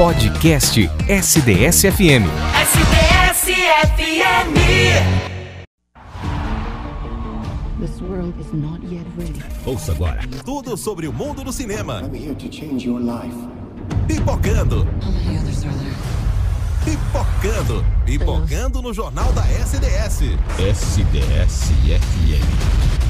Podcast SDS-FM. SDS-FM. This world is not yet ready. Ouça agora tudo sobre o mundo do cinema. I'm here to change your life. Pipocando, How many others are there? pipocando, pipocando no Jornal da SDS. SDS-FM. How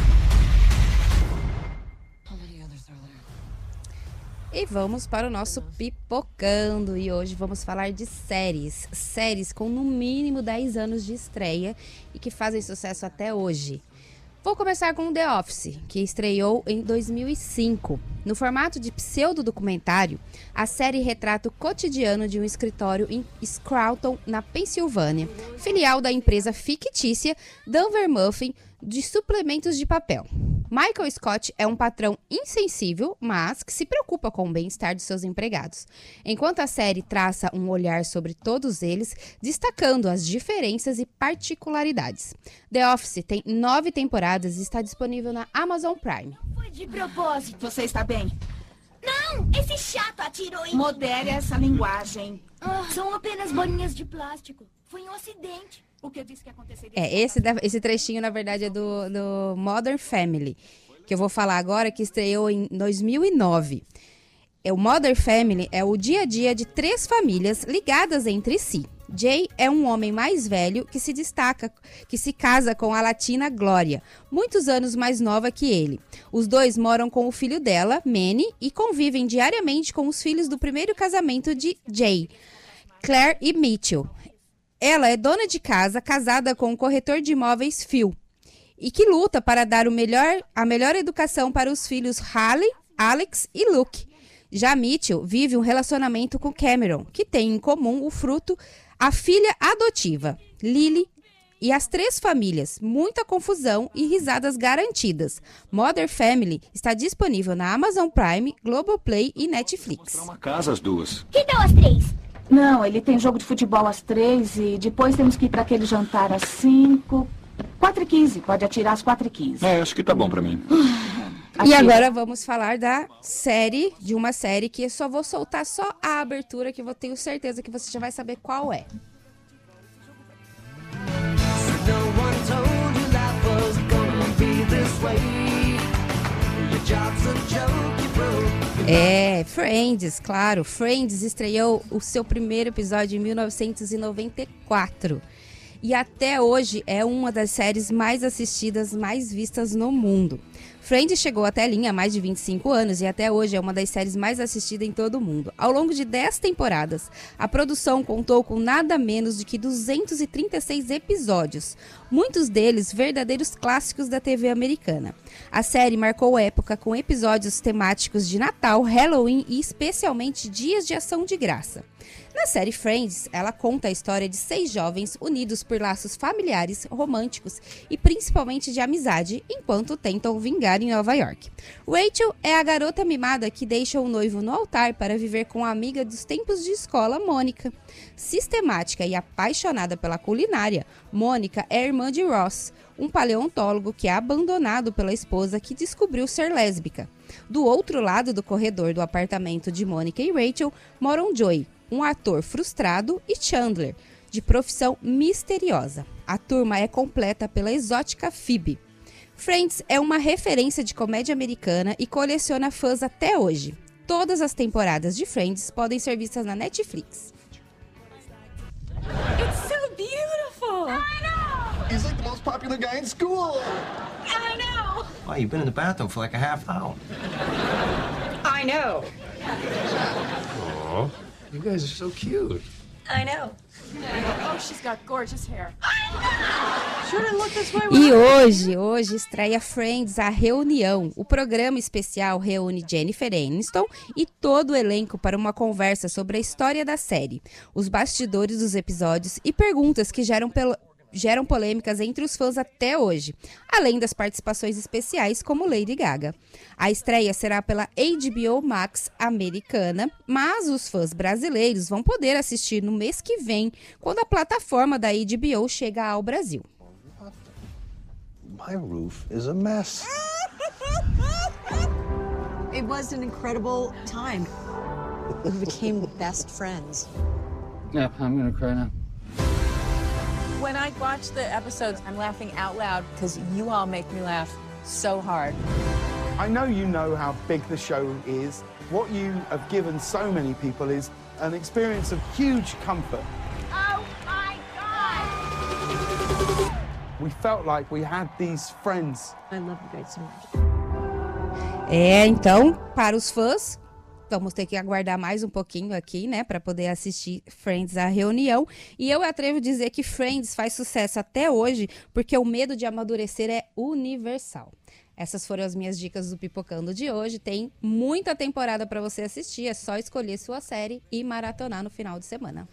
E vamos para o nosso Pipocando. E hoje vamos falar de séries. Séries com no mínimo 10 anos de estreia e que fazem sucesso até hoje. Vou começar com The Office, que estreou em 2005. No formato de pseudo-documentário, a série retrata o cotidiano de um escritório em Scranton, na Pensilvânia, filial da empresa fictícia Denver Muffin de suplementos de papel. Michael Scott é um patrão insensível, mas que se preocupa com o bem-estar de seus empregados, enquanto a série traça um olhar sobre todos eles, destacando as diferenças e particularidades. The Office tem nove temporadas e está disponível na Amazon Prime. Foi de propósito. Você está bem? Não, esse chato atirou em... Modere essa linguagem. Ah, são apenas bolinhas de plástico. Foi um acidente. O que eu disse que aconteceria? É, esse, esse trechinho, na verdade, é do, do Modern Family, que eu vou falar agora, que estreou em 2009. É, o Modern Family é o dia a dia de três famílias ligadas entre si. Jay é um homem mais velho que se destaca, que se casa com a latina Glória, muitos anos mais nova que ele. Os dois moram com o filho dela, Manny, e convivem diariamente com os filhos do primeiro casamento de Jay, Claire e Mitchell. Ela é dona de casa, casada com o corretor de imóveis Phil, e que luta para dar o melhor, a melhor educação para os filhos Haley, Alex e Luke. Já Mitchell vive um relacionamento com Cameron, que tem em comum o fruto a filha adotiva, Lily, e as três famílias, muita confusão e risadas garantidas. Modern Family está disponível na Amazon Prime, Globoplay e Netflix. Uma casa as duas. Que tal as três? Não, ele tem jogo de futebol às três e depois temos que ir para aquele jantar às cinco. Quatro e quinze. Pode atirar às quatro e quinze. É, acho que tá bom pra mim. E Atira. agora vamos falar da série, de uma série que eu só vou soltar só a abertura, que eu tenho certeza que você já vai saber qual é. É, Friends, claro. Friends estreou o seu primeiro episódio em 1994. E até hoje é uma das séries mais assistidas, mais vistas no mundo. Friends chegou até a linha há mais de 25 anos e até hoje é uma das séries mais assistidas em todo o mundo. Ao longo de 10 temporadas, a produção contou com nada menos do que 236 episódios, muitos deles verdadeiros clássicos da TV americana. A série marcou época com episódios temáticos de Natal, Halloween e especialmente dias de ação de graça. Na série Friends, ela conta a história de seis jovens unidos por laços familiares, românticos e principalmente de amizade, enquanto tentam vingar em Nova York. Rachel é a garota mimada que deixa o noivo no altar para viver com a amiga dos tempos de escola, Mônica. Sistemática e apaixonada pela culinária, Mônica é irmã de Ross, um paleontólogo que é abandonado pela esposa que descobriu ser lésbica. Do outro lado do corredor do apartamento de Mônica e Rachel moram Joey, um ator frustrado, e Chandler, de profissão misteriosa. A turma é completa pela exótica Phoebe. Friends é uma referência de comédia americana e coleciona fãs até hoje. Todas as temporadas de Friends podem ser vistas na Netflix. It's so beautiful. He's like the most popular guy in school. I know. Wow, you've been in the bathroom for like a half hour. I know. You guys are so cute. I know. Oh, she's got gorgeous hair. E hoje, hoje estreia Friends, a reunião. O programa especial reúne Jennifer Aniston e todo o elenco para uma conversa sobre a história da série, os bastidores dos episódios e perguntas que geram, pelo- geram polêmicas entre os fãs até hoje, além das participações especiais como Lady Gaga. A estreia será pela HBO Max americana, mas os fãs brasileiros vão poder assistir no mês que vem, quando a plataforma da HBO chega ao Brasil. My roof is a mess. It was an incredible time. We became best friends. Yeah, I'm gonna cry now. When I watch the episodes, I'm laughing out loud because you all make me laugh so hard. I know you know how big the show is. What you have given so many people is an experience of huge comfort. Oh my god! We felt like we had these friends. I love you guys so much. É, então, para os fãs, vamos ter que aguardar mais um pouquinho aqui, né, para poder assistir Friends a reunião. E eu atrevo a dizer que Friends faz sucesso até hoje porque o medo de amadurecer é universal. Essas foram as minhas dicas do Pipocando de hoje. Tem muita temporada para você assistir, é só escolher sua série e maratonar no final de semana.